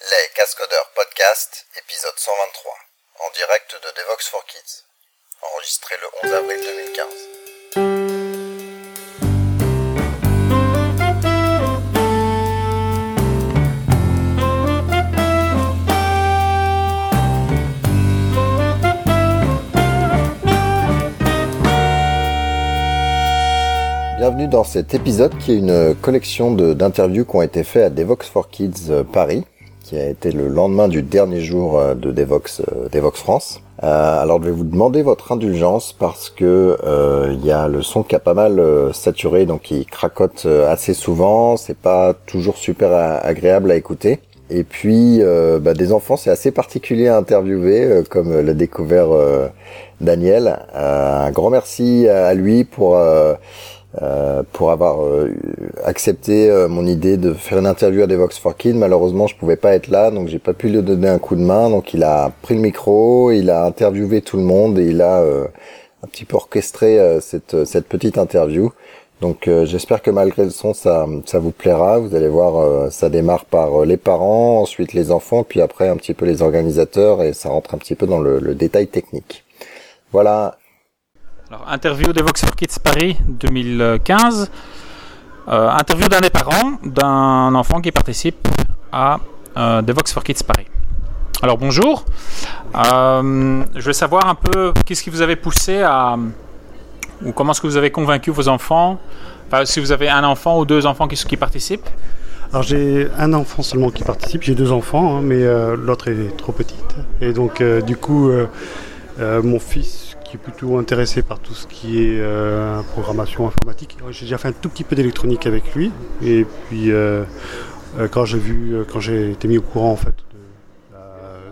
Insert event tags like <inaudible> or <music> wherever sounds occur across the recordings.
Les Cascodeurs Podcast, épisode 123, en direct de Devox for Kids, enregistré le 11 avril 2015. Bienvenue dans cet épisode qui est une collection d'interviews qui ont été faites à Devox for Kids euh, Paris, qui a été le lendemain du dernier jour euh, de Devox, euh, Devox France. Euh, alors je vais vous demander votre indulgence parce que euh, il y a le son qui a pas mal saturé, donc il cracote assez souvent, c'est pas toujours super agréable à écouter. Et puis bah, des enfants, c'est assez particulier à interviewer, comme l'a découvert Daniel. Un grand merci à lui pour euh, pour avoir euh, accepté euh, mon idée de faire une interview à Devox for Kids. Malheureusement, je pouvais pas être là, donc j'ai pas pu lui donner un coup de main. Donc il a pris le micro, il a interviewé tout le monde et il a euh, un petit peu orchestré euh, cette cette petite interview. Donc j'espère que malgré le son, ça ça vous plaira. Vous allez voir, ça démarre par les parents, ensuite les enfants, puis après un petit peu les organisateurs et ça rentre un petit peu dans le, le détail technique. Voilà, Alors, interview de Vox for Kids Paris 2015. Euh, interview d'un des parents d'un enfant qui participe à euh, The Vox for Kids Paris. Alors bonjour. Euh, je vais savoir un peu qu'est-ce qui vous avait poussé à ou comment est-ce que vous avez convaincu vos enfants? Si vous avez un enfant ou deux enfants qui, qui participent? Alors j'ai un enfant seulement qui participe, j'ai deux enfants, hein, mais euh, l'autre est trop petite. Et donc du coup, mon fils qui est plutôt intéressé par tout ce qui est euh, programmation informatique, j'ai déjà fait un tout petit peu d'électronique avec lui. Et puis euh, euh, quand j'ai vu, quand j'ai été mis au courant en fait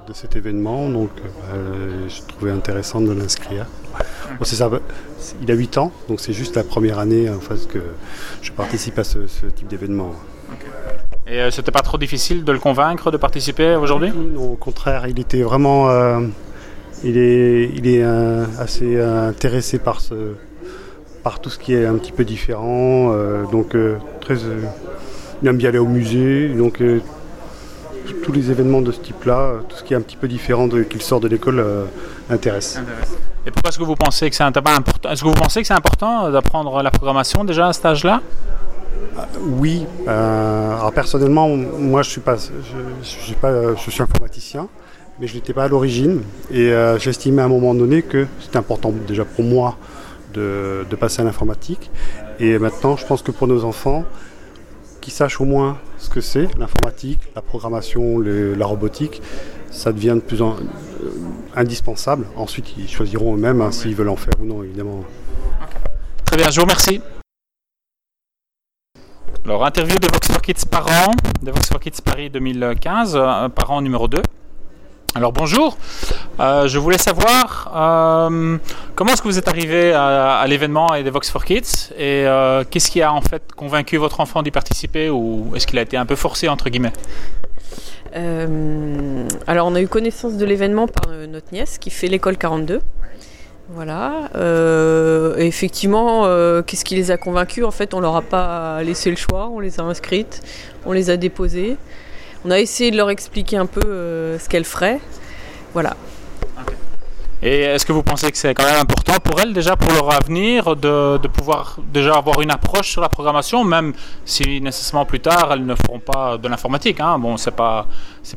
de, cet événement, donc euh, j'ai trouvé intéressant de l'inscrire. Bon, c'est ça, il a 8 ans, donc c'est juste la première année en fait que je participe à ce- ce type d'événement. Et euh, c'était pas trop difficile de le convaincre de participer aujourd'hui? Non, au contraire, il était vraiment. euh, il est, il est euh, assez euh, intéressé par, ce, par tout ce qui est un petit peu différent. euh, donc, très, il aime bien aller au musée. Donc, tous- les événements de ce type-là, tout ce qui est un petit peu différent de, qu'il sort de l'école, intéresse. Et pourquoi est-ce que vous pensez que c'est important Est-ce que vous pensez que c'est important d'apprendre la programmation déjà à cet âge-là? Oui, euh, alors personnellement, moi je suis pas, je, je suis pas, je suis informaticien, mais je n'étais pas à l'origine et euh, j'estimais à un moment donné que c'était important déjà pour moi de, passer à l'informatique. Et maintenant, je pense que pour nos enfants, qu'ils sachent au moins ce que c'est l'informatique, la programmation, la robotique, ça devient de plus en euh, indispensable. Ensuite, ils choisiront eux-mêmes hein, s'ils veulent en faire ou non, évidemment. Très bien, je vous remercie. Alors, interview de Vox for Kids parents, de Vox for Kids Paris 2015, euh, parent numéro 2. Alors, bonjour. Euh, je voulais savoir euh, comment est-ce que vous êtes arrivé à, l'événement et des Vox for Kids et euh, qu'est-ce qui a en fait convaincu votre enfant d'y participer ou est-ce qu'il a été un peu forcé entre guillemets? Alors, on a eu connaissance de l'événement par notre nièce qui fait l'école 42. Voilà. Effectivement, qu'est-ce qui les a convaincus? En fait, on leur a pas laissé le choix. On les a inscrites, on les a déposées. On a essayé de leur expliquer un peu euh, ce qu'elles feraient. Voilà. Et est-ce que vous pensez que c'est quand même important pour elles déjà pour leur avenir de, pouvoir déjà avoir une approche sur la programmation, même si nécessairement plus tard elles ne feront pas de l'informatique. Hein. Bon, c'est pas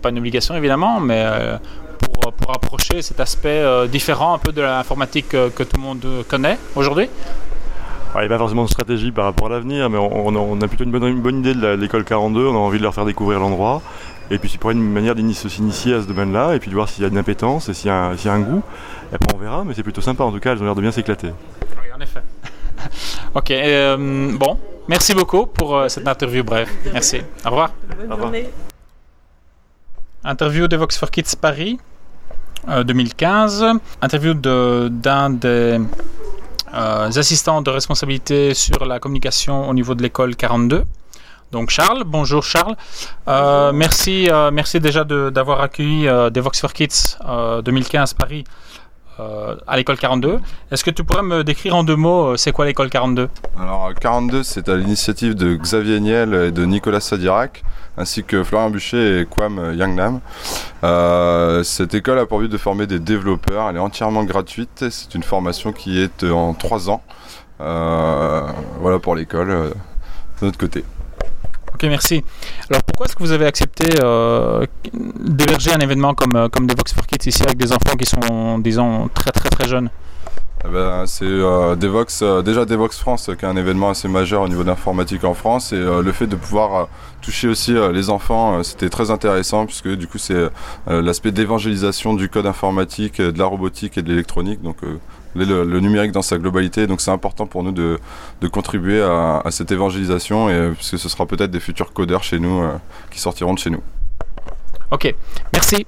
pas une obligation évidemment, mais euh, pour, pour approcher cet aspect euh, différent un peu de l'informatique que tout le monde connaît aujourd'hui. Alors, il n'y a pas forcément de stratégie par rapport à l'avenir, mais on, on a, plutôt une bonne, une bonne idée de l'école 42. On a envie de leur faire découvrir l'endroit. Et puis, c'est pour une manière de s'initier à ce domaine-là, et puis de voir s'il y a une appétence et s'il y, a un- s'il y a un goût. Et après, on verra, mais c'est plutôt sympa en tout cas. Elles ont l'air de bien s'éclater. Oui, en effet. <laughs> ok, euh, bon, merci beaucoup pour euh, cette interview brève. Merci. Au revoir. Bonne revoir. journée. Interview de Vox for Kids Paris euh, 2015. Interview de- d'un des euh, assistants de responsabilité sur la communication au niveau de l'école 42. Donc Charles, bonjour Charles. Euh, merci, euh, merci déjà de- d'avoir accueilli euh, des Vox for Kids euh, 2015 Paris euh, à l'école 42. Est-ce que tu pourrais me décrire en deux mots, euh, c'est quoi l'école 42 Alors 42, c'est à l'initiative de Xavier Niel et de Nicolas Sadirac, ainsi que Florian Bûcher et Kwam Yangnam. Euh, cette école a pour but de former des développeurs. Elle est entièrement gratuite. C'est une formation qui est en trois ans. Euh, voilà pour l'école euh, de notre côté. Ok, merci. Alors pourquoi est-ce que vous avez accepté euh, d'héberger un événement comme, euh, comme Devox for Kids ici avec des enfants qui sont, disons, très très très jeunes? Eh ben, c'est Devox, euh, déjà Devox France qui est un événement assez majeur au niveau d'informatique en France. Et le fait de pouvoir toucher aussi les enfants c'était très intéressant puisque du coup c'est l'aspect d'évangélisation du code informatique, de la robotique et de l'électronique. Donc le, le numérique dans sa globalité donc c'est important pour nous de, de contribuer à, à cette évangélisation et euh, puisque ce sera peut-être des futurs codeurs chez nous euh, qui sortiront de chez nous. Ok, merci.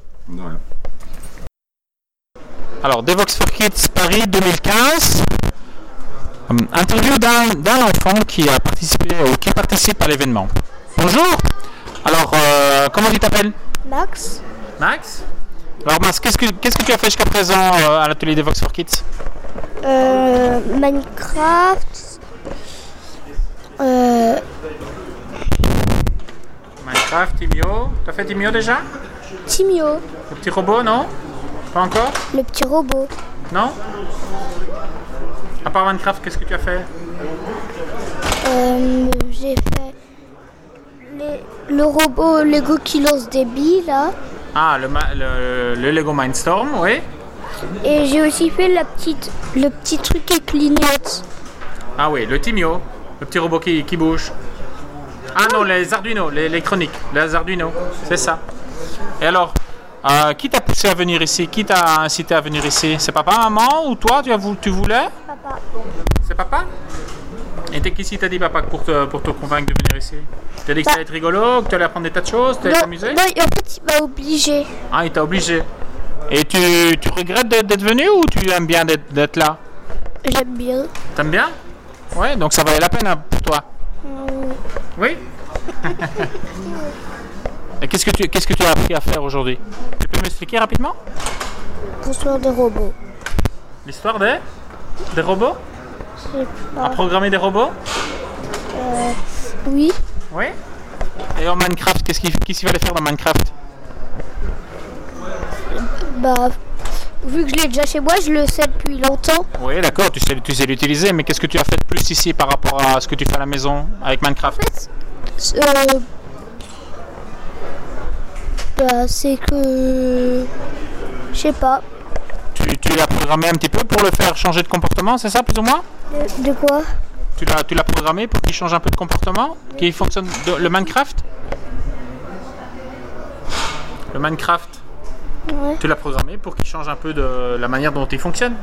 Alors, Devox for Kids Paris 2015. Hum, interview d'un d'un enfant qui a participé ou qui participe à l'événement. Bonjour. Alors, euh, comment tu t'appelles? Max, Max? Alors Max, qu'est-ce que qu'est-ce que tu as fait jusqu'à présent euh, à l'atelier Devox for Kids euh, Minecraft, euh, Minecraft, Timio. T'as fait Timio déjà? Timio, Le petit robot, non? Pas encore? Le petit robot, Non? À part Minecraft, qu'est-ce que tu as fait? Euh, j'ai fait les- le robot Lego qui lance des billes là, Ah, le, le, le Lego Mindstorm, oui. et j'ai aussi fait la petite, le petit truc qui clignote. Ah oui, le Timio, le petit robot qui, qui bouge. Ah non, les Arduino, l'électronique, les Arduino, c'est ça. Et alors, euh, qui t'a poussé à venir ici? Qui t'a incité à venir ici? C'est papa, maman ou toi tu, as tu voulais? Papa. C'est papa? Et t'es qui ici t'a dit papa pour te, pour te convaincre de venir ici? T'as dit que ça allait être rigolo, que tu allais apprendre des tas de choses, tu allais Non, t'amuser? non, en fait, il m'a obligé. Ah, il t'a obligé. Et tu, tu regrettes d'être venu ou tu aimes bien d'être là? J'aime bien. T'aimes bien? Ouais, donc ça valait la peine hein, pour toi. Oui? <laughs> Et qu'est-ce que tu qu'est-ce que tu as appris à faire aujourd'hui? Tu peux m'expliquer rapidement? Construire des robots. l'histoire des des robots? À programmer des robots Oui, Oui. Et en Minecraft, qu'est-ce qu'il qu'il fallait faire dans Minecraft bah, vu que je l'ai déjà chez moi, je le sais depuis longtemps. Oui, d'accord, tu sais tu sais l'utiliser, mais qu'est-ce que tu as fait de plus ici par rapport à ce que tu fais à la maison avec Minecraft Euh, bah, c'est que. Je sais pas. Tu, tu l'as programmé un petit peu pour le faire changer de comportement, c'est ça plus ou moins De, de quoi Tu l'as, tu l'as programmé pour qu'il change un peu de comportement Qu'il fonctionne de- le Minecraft Le Minecraft Ouais. Tu l'as programmé pour qu'il change un peu de la manière dont il fonctionne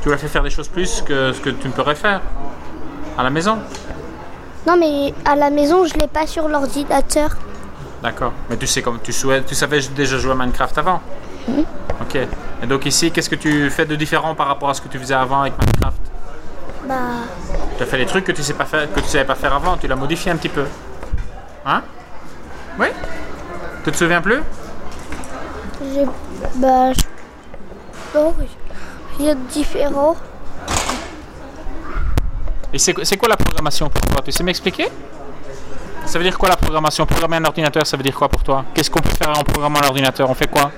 Tu lui as fait faire des choses plus que ce que tu ne pourrais faire à la maison Non, mais à la maison, je l'ai pas sur l'ordinateur. D'accord. Mais tu sais comme tu souhaites, tu savais déjà jouer à Minecraft avant Ok. Et donc ici, qu'est-ce que tu fais de différent par rapport à ce que tu faisais avant avec Minecraft Bah, Tu as fait des trucs que tu sais pas faire, que tu savais pas faire avant. Tu l'as modifié un petit peu. Hein? Oui? Tu te souviens plus? J'ai. Bah, je- non, rien de différent. Et c'est c'est quoi la programmation pour toi? Tu sais m'expliquer? Ça veut dire quoi la programmation? Programmer un ordinateur, ça veut dire quoi pour toi? Qu'est-ce qu'on peut faire en programmant un ordinateur On fait quoi?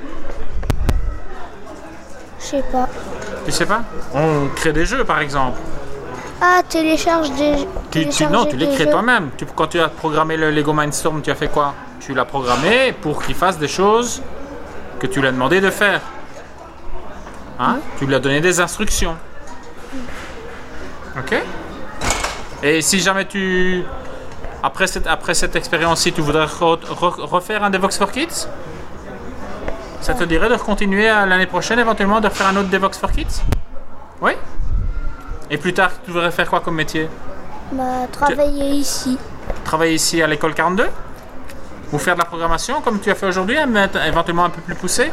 Je sais pas. Tu sais pas? On crée des jeux par exemple. Ah, télécharge des. Tu, tu- non, tu jeux. toi-même. Tu- quand tu as programmé le Lego Mindstorm, tu as fait quoi? Tu l'as programmé pour qu'il fasse des choses que tu lui as demandé de faire. Hein? Tu lui as donné des instructions. Ok? Et si jamais tu... Après cette, après cette expérience-ci, tu voudrais re- re- refaire un Devox for Kids Ça te dirait de continuer à l'année prochaine, éventuellement, de refaire un autre Devox for Kids? Oui? Et plus tard, tu voudrais faire quoi comme métier Bah, travailler ici. travailler ici à l'école 42 Ou faire de la programmation comme tu as fait aujourd'hui, mais éventuellement un peu plus poussé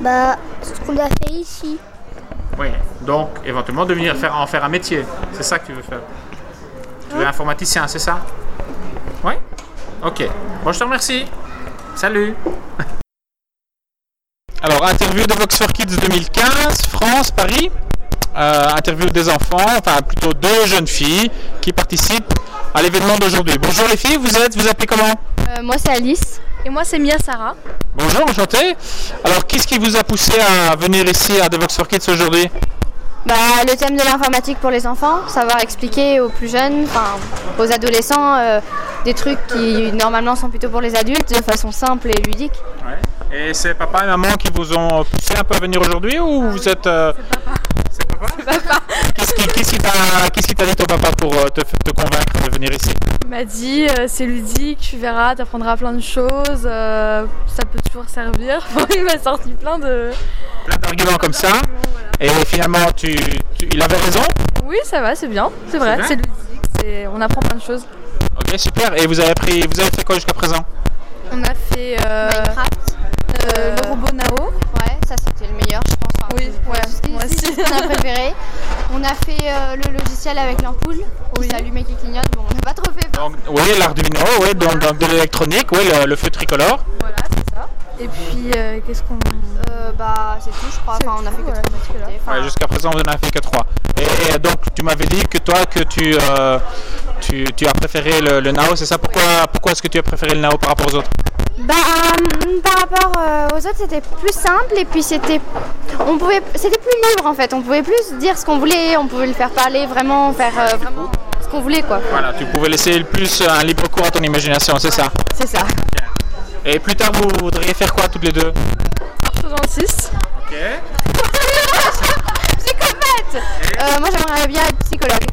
Bah, ce qu'on a fait ici. Oui. Donc, éventuellement devenir faire, en faire un métier. C'est ça que tu veux faire Tu veux informaticien, c'est ça Oui Ok. Bon, je te remercie. Salut Alors, interview de Vox for Kids 2015, France, Paris. Euh, interview des enfants, enfin plutôt deux jeunes filles qui participent à l'événement d'aujourd'hui. Bonjour les filles, vous êtes, vous appelez comment Euh, moi c'est Alice. Et moi c'est Mia Sarah. Bonjour, enchanté. Alors, qu'est-ce qui vous a poussé à venir ici à The Vox for Kids aujourd'hui Bah, le thème de l'informatique pour les enfants, savoir expliquer aux plus jeunes, enfin aux adolescents, euh, des trucs qui normalement sont plutôt pour les adultes de façon simple et ludique. Et c'est papa et maman qui vous ont poussé un peu à venir aujourd'hui ou vous êtes... euh, papa. Qu'est-ce qui qui t'a dit ton papa pour euh, te, te convaincre de venir ici? Il m'a dit euh, c'est ludique, tu verras, tu apprendras plein de choses, euh, ça peut toujours servir. <laughs> Enfin, il m'a sorti plein de. Plein d'arguments comme ça. Et finalement, tu, tu- il avait raison? Oui, ça va, c'est bien, c'est vrai, c'est ludique, c'est- on apprend plein de choses. Ok, super. Et vous avez pris, vous avez fait quoi jusqu'à présent? On a fait euh, Minecraft, euh, le robot Nao. ouais, ça c'était le meilleur, je pense. Oui, ouais, <laughs> c'est- moi c'est aussi. ce qu'on a préféré. On a fait euh, le logiciel avec l'ampoule, qui s'allume et qui clignote. Bon, on n'a pas trop fait. Donc, oui, l'Arduino, oui, donc, donc de l'électronique, oui, le, le feu tricolore. Voilà, c'est ça. Et puis, euh, qu'est-ce qu'on. Euh, bah, c'est tout, je crois. C'est Enfin, on a fait que voilà, trois jusque-là. activités. Enfin, Ouais, jusqu'à présent, vous n'en avez fait que trois. Et, et donc, tu m'avais dit que toi, que tu, euh, tu, tu as préféré le, le Nao, c'est ça? Pourquoi, pourquoi est-ce que tu as préféré le Nao par rapport aux autres? Bah, hum, par rapport euh, aux autres, c'était plus simple et puis c'était, on pouvait, c'était plus libre en fait. On pouvait plus dire ce qu'on voulait, on pouvait le faire parler, vraiment faire euh, vraiment ce qu'on voulait quoi. Voilà, tu pouvais laisser le plus un libre cours à ton imagination, c'est ça? C'est ça. Et plus tard, vous voudriez faire quoi toutes les deux? 26. Ok. <laughs> Psychopathe. Euh, moi, j'aimerais bien être psychologue.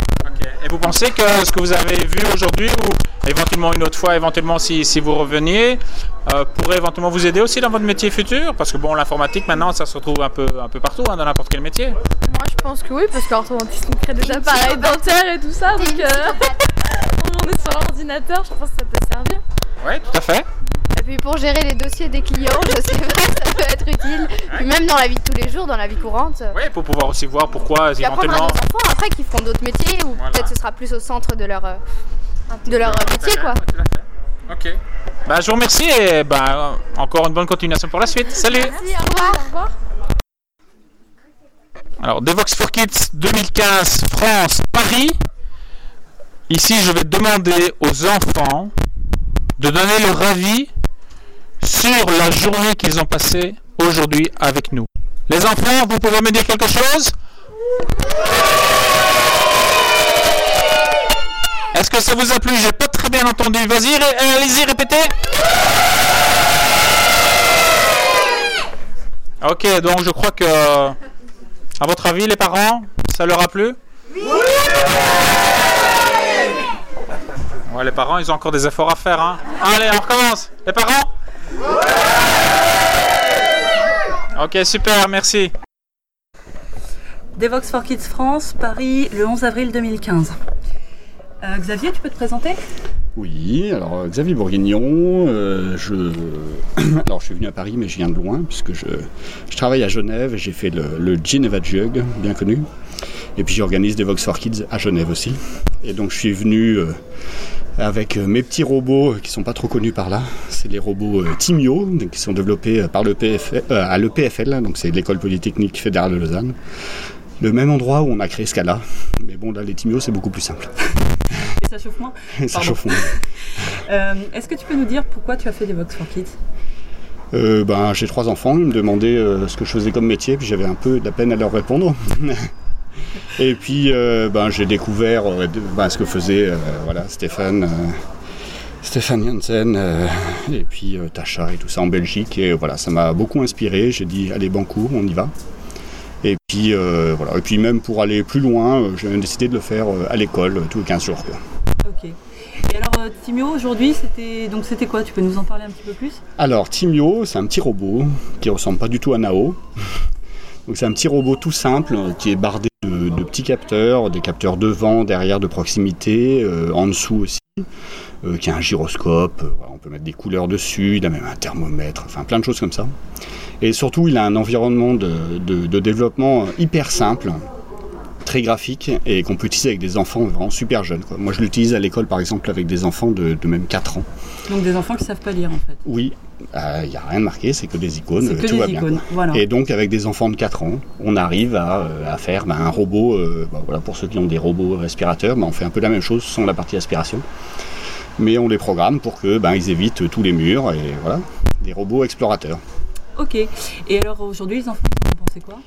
Et vous pensez que ce que vous avez vu aujourd'hui, ou éventuellement une autre fois, éventuellement si, si vous reveniez, euh, pourrait éventuellement vous aider aussi dans votre métier futur? Parce que bon, l'informatique maintenant, ça se retrouve un peu, un peu partout, hein, dans n'importe quel métier. Moi, je pense que oui, parce 26, on crée des appareils dentaires et tout ça, donc euh, <laughs> on est sur l'ordinateur, je pense que ça peut servir. Oui, tout à fait. Puis pour gérer les dossiers des clients, je sais pas, ça peut être utile. Puis même dans la vie de tous les jours, dans la vie courante. Oui, pour pouvoir aussi voir pourquoi Puis apprendre à nos éventuellement. enfants après qui feront d'autres métiers ou Voilà. peut-être ce sera plus au centre de leur, euh, de leur euh, métier quoi. Ouais, tout à fait. Ok. Bah, je vous remercie et bah, encore une bonne continuation pour la suite. Salut Merci, au revoir. Au revoir. Alors, Devox for Kids 2015, France, Paris. Ici, je vais demander aux enfants de donner leur avis sur la journée qu'ils ont passée aujourd'hui avec nous. Les enfants, vous pouvez me dire quelque chose? Est-ce que ça vous a plu? J'ai pas très bien entendu. Vas-y, euh, allez-y, répétez. Ok, donc je crois que, à votre avis, les parents, ça leur a plu? Ouais, les parents, ils ont encore des efforts à faire. Hein. Allez, on recommence. Les parents? Ok, super, merci. Devox for Kids France, Paris, le 11 avril 2015. Euh, Xavier, tu peux te présenter? Oui, alors euh, Xavier Bourguignon, euh, je... <clears throat> alors je suis venu à Paris mais je viens de loin puisque je, je travaille à Genève et j'ai fait le, Geneva Jug, bien connu. Et puis j'organise des Vox for Kids à Genève aussi. Et donc je suis venu avec mes petits robots qui sont pas trop connus par là. C'est les robots Timio qui sont développés par le PFL, à l'EPFL, donc c'est l'école polytechnique fédérale de Lausanne. Le même endroit où on a créé Scala. Mais bon là les Timio c'est beaucoup plus simple. <laughs> Ça chauffe moins <laughs> Ça chauffe moins. <laughs> Euh, Est-ce que tu peux nous dire pourquoi tu as fait Devox for Kids? Euh, ben, j'ai trois enfants, ils me demandaient euh, ce que je faisais comme métier, puis j'avais un peu de la peine à leur répondre. <laughs> Et puis ben, j'ai découvert ben, ce que faisait voilà, Stéphane, Stéphane Janssen, euh, et puis euh, Tacha et tout ça en Belgique. Et voilà, ça m'a beaucoup inspiré. J'ai dit, allez, banco, on y va. Et puis, euh, voilà. et puis même pour aller plus loin, j'ai décidé de le faire à l'école tous les 15 jours. quoi. Et alors, euh, Timio, aujourd'hui, c'était donc c'était quoi? Tu peux nous en parler un petit peu plus? Alors, Timio, c'est un petit robot qui ressemble pas du tout à Nao. <laughs> Donc, c'est un petit robot tout simple euh, qui est bardé de, petits capteurs, des capteurs devant, derrière, de proximité, euh, en dessous aussi, qui a un gyroscope. on peut mettre des couleurs dessus, il a même un thermomètre, enfin plein de choses comme ça. Et surtout, il a un environnement de développement hyper simple, très graphique et qu'on peut utiliser avec des enfants vraiment super jeunes. Quoi. Moi, je l'utilise à l'école, par exemple, avec des enfants de, de même 4 ans. Donc des enfants qui savent pas lire en fait. Oui, il n'y a rien de marqué, c'est que des icônes, que tout des va bien. icônes, quoi. voilà. Et donc avec des enfants de 4 ans, on arrive à, euh, à faire ben, un robot, euh, ben, voilà, pour ceux qui ont des robots respirateurs, ben, on fait un peu la même chose sans la partie aspiration. Mais on les programme pour que ben, ils évitent tous les murs et voilà, des robots explorateurs. Ok. Et alors aujourd'hui, les enfants, ils ont pensé quoi?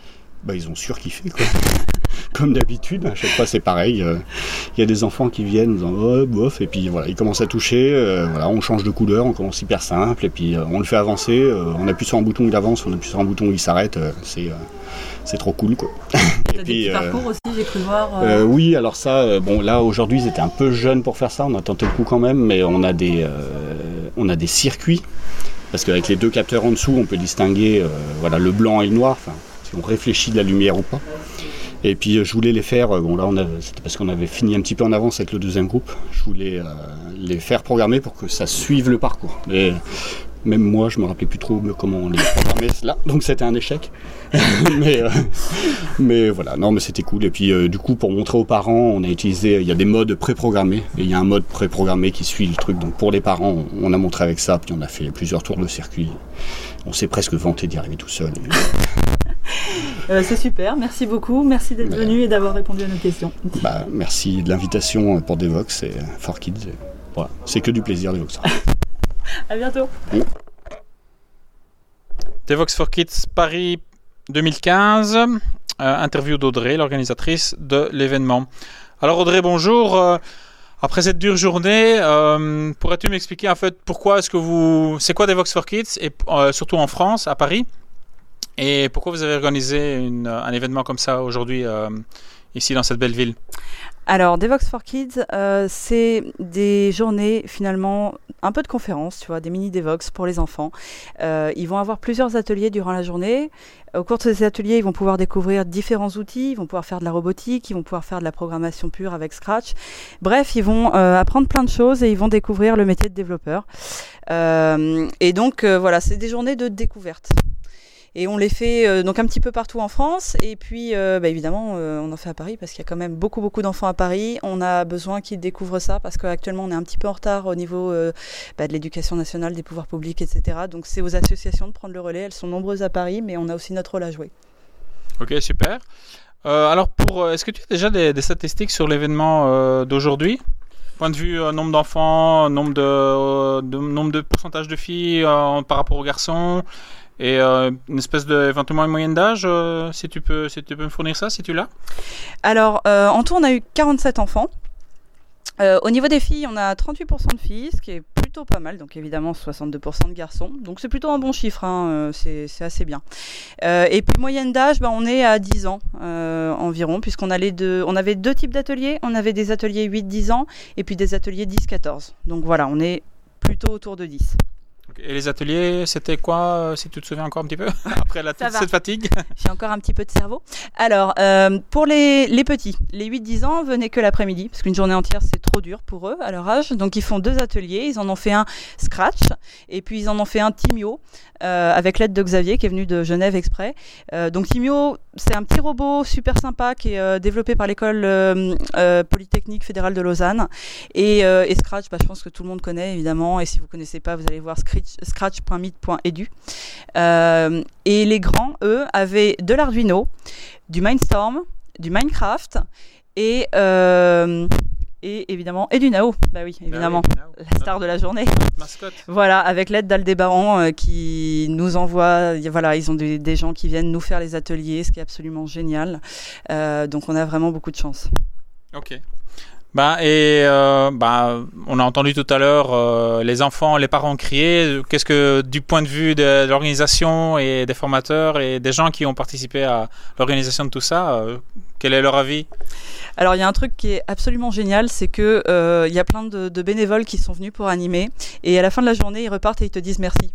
Ben, ils ont surkiffé quoi. <laughs> Comme d'habitude, à chaque fois c'est pareil. euh, Il y a des enfants qui viennent en disant oh, bof, et puis voilà, ils commencent à toucher. euh, voilà, on change de couleur, on commence hyper simple, et puis euh, on le fait avancer. on appuie sur un bouton, il avance, on appuie sur un bouton, il s'arrête. c'est c'est trop cool quoi. <laughs> Et des puis, parcours aussi, j'ai cru voir. oui, alors ça, bon là aujourd'hui ils étaient un peu jeunes pour faire ça, on a tenté le coup quand même, mais on a des, on a des circuits, parce qu'avec les deux capteurs en dessous on peut distinguer voilà, le blanc et le noir, enfin, si on réfléchit de la lumière ou pas. Et puis euh, je voulais les faire, euh, bon là c'était parce qu'on avait fini un petit peu en avance avec le deuxième groupe, je voulais euh, les faire programmer pour que ça suive le parcours. Mais même moi je me rappelais plus trop comment on les programmait là, donc c'était un échec. <laughs> mais, voilà, non mais c'était cool. Et puis du coup pour montrer aux parents, on a utilisé, il y a des modes préprogrammés, et il y a un mode préprogrammé qui suit le truc. Donc pour les parents, on a montré avec ça, puis on a fait plusieurs tours de circuit. On s'est presque vanté d'y arriver tout seul. <laughs> euh, c'est super, merci beaucoup. Merci d'être venu et d'avoir répondu à nos questions. Bah, merci de l'invitation pour Devox et euh, For Kids. Et voilà, c'est que du plaisir Devox. <laughs> À bientôt. Devox for Kids Paris 2015. Euh, interview d'Audrey, l'organisatrice de l'événement. Alors Audrey, bonjour. Euh, après cette dure journée, euh, pourrais-tu m'expliquer en fait pourquoi est-ce que vous, c'est quoi Devox for Kids et euh, surtout en France, à Paris, et pourquoi vous avez organisé une- un événement comme ça aujourd'hui euh, ici dans cette belle ville? Alors, Devox for Kids, euh, c'est des journées finalement, un peu de conférences, tu vois, des mini Devox pour les enfants. Euh, ils vont avoir plusieurs ateliers durant la journée. Au cours de ces ateliers, ils vont pouvoir découvrir différents outils, ils vont pouvoir faire de la robotique, ils vont pouvoir faire de la programmation pure avec Scratch. Bref, ils vont euh, apprendre plein de choses et ils vont découvrir le métier de développeur. Euh, et donc, euh, voilà, c'est des journées de découverte. Et on les fait euh, donc un petit peu partout en France. Et puis, euh, bah, évidemment, euh, on en fait à Paris parce qu'il y a quand même beaucoup, beaucoup d'enfants à Paris. On a besoin qu'ils découvrent ça parce qu'actuellement, on est un petit peu en retard au niveau bah, de l'éducation nationale, des pouvoirs publics, etc. Donc, c'est aux associations de prendre le relais. Elles sont nombreuses à Paris, mais on a aussi notre rôle à jouer. Ok, super. Alors, est-ce que tu as déjà des, statistiques sur l'événement d'aujourd'hui? Point de vue nombre d'enfants, nombre de, de- nombre de pourcentage de filles par rapport aux garçons, et euh, une espèce de éventuellement une moyenne d'âge, euh, si tu peux, si tu peux me fournir ça, si tu l'as? Alors, euh, en tout, on a eu 47 enfants. Au niveau des filles, on a 38% de filles, ce qui est plutôt pas mal, donc évidemment 62% de garçons. Donc c'est plutôt un bon chiffre, hein, c'est assez bien. Et puis moyenne d'âge, bah, on est à 10 ans environ, puisqu'on on avait deux types d'ateliers. On avait des ateliers 8-10 ans et puis des ateliers 10-14. Donc voilà, on est plutôt autour de 10. Et les ateliers, c'était quoi, euh, si tu te souviens encore un petit peu, <laughs> après la, cette fatigue <laughs> J'ai encore un petit peu de cerveau. Alors, euh, pour les, les petits, les 8-10 ans, venez que l'après-midi, parce qu'une journée entière, c'est trop dur pour eux à leur âge. Donc, ils font deux ateliers. Ils en ont fait un Scratch, et puis ils en ont fait un Timio, euh, avec l'aide de Xavier, qui est venu de Genève exprès. Euh, donc, Timio, c'est un petit robot super sympa qui est euh, développé par l'école euh, euh, Polytechnique fédérale de Lausanne. Et, Scratch, bah, je pense que tout le monde connaît, évidemment. Et si vous connaissez pas, vous allez voir scratch- scratch.meet.edu. Euh, et les grands, eux, avaient de l'Arduino, du Mindstorm, du Minecraft et, et évidemment et du Nao. Bah oui, évidemment, la star de la journée. mascotte. Voilà, avec l'aide d'Aldébaran euh, qui nous envoie. Voilà, ils ont des, des gens qui viennent nous faire les ateliers, ce qui est absolument génial. Euh, donc on a vraiment beaucoup de chance. Ok. Bah, et euh, bah, on a entendu tout à l'heure euh, les enfants, les parents crier. Qu'est-ce que, du point de vue de, l'organisation et des formateurs et des gens qui ont participé à l'organisation de tout ça, euh, quel est leur avis? Alors il y a un truc qui est absolument génial, c'est que euh, il y a plein de bénévoles qui sont venus pour animer et à la fin de la journée ils repartent et ils te disent merci.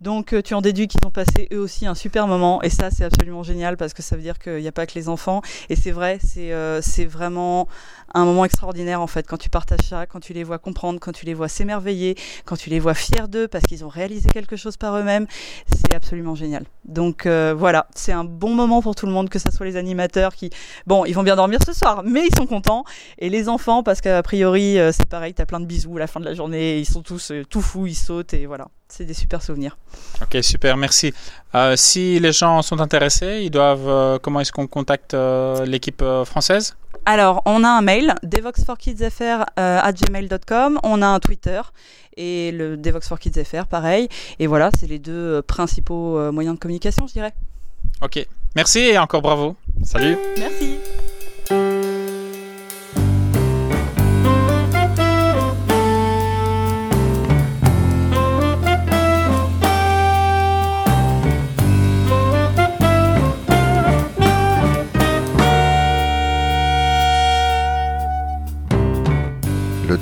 Donc euh, tu en déduis qu'ils ont passé eux aussi un super moment. Et ça c'est absolument génial parce que ça veut dire qu'il n'y a pas que les enfants. Et c'est vrai, c'est euh, c'est vraiment un moment extraordinaire en fait quand tu partages ça, quand tu les vois comprendre, quand tu les vois s'émerveiller, quand tu les vois fiers d'eux parce qu'ils ont réalisé quelque chose par eux-mêmes, c'est absolument génial. Donc euh, voilà, c'est un bon moment pour tout le monde, que ce soit les animateurs qui, bon, ils vont bien dormir ce soir, mais ils sont contents. Et les enfants parce qu'a priori c'est pareil, t'as plein de bisous à la fin de la journée, ils sont tous tout fous, ils sautent et voilà, c'est des super souvenirs. Ok, super, merci. Euh, si les gens sont intéressés, ils doivent. euh, comment est-ce qu'on contacte euh, l'équipe française? Alors, on a un mail, devox4kidsfr euh, at gmail.com, on a un Twitter et le devox4kidsfr, pareil. Et voilà, c'est les deux principaux moyens de communication, je dirais. Ok, merci et encore bravo. Salut. Merci.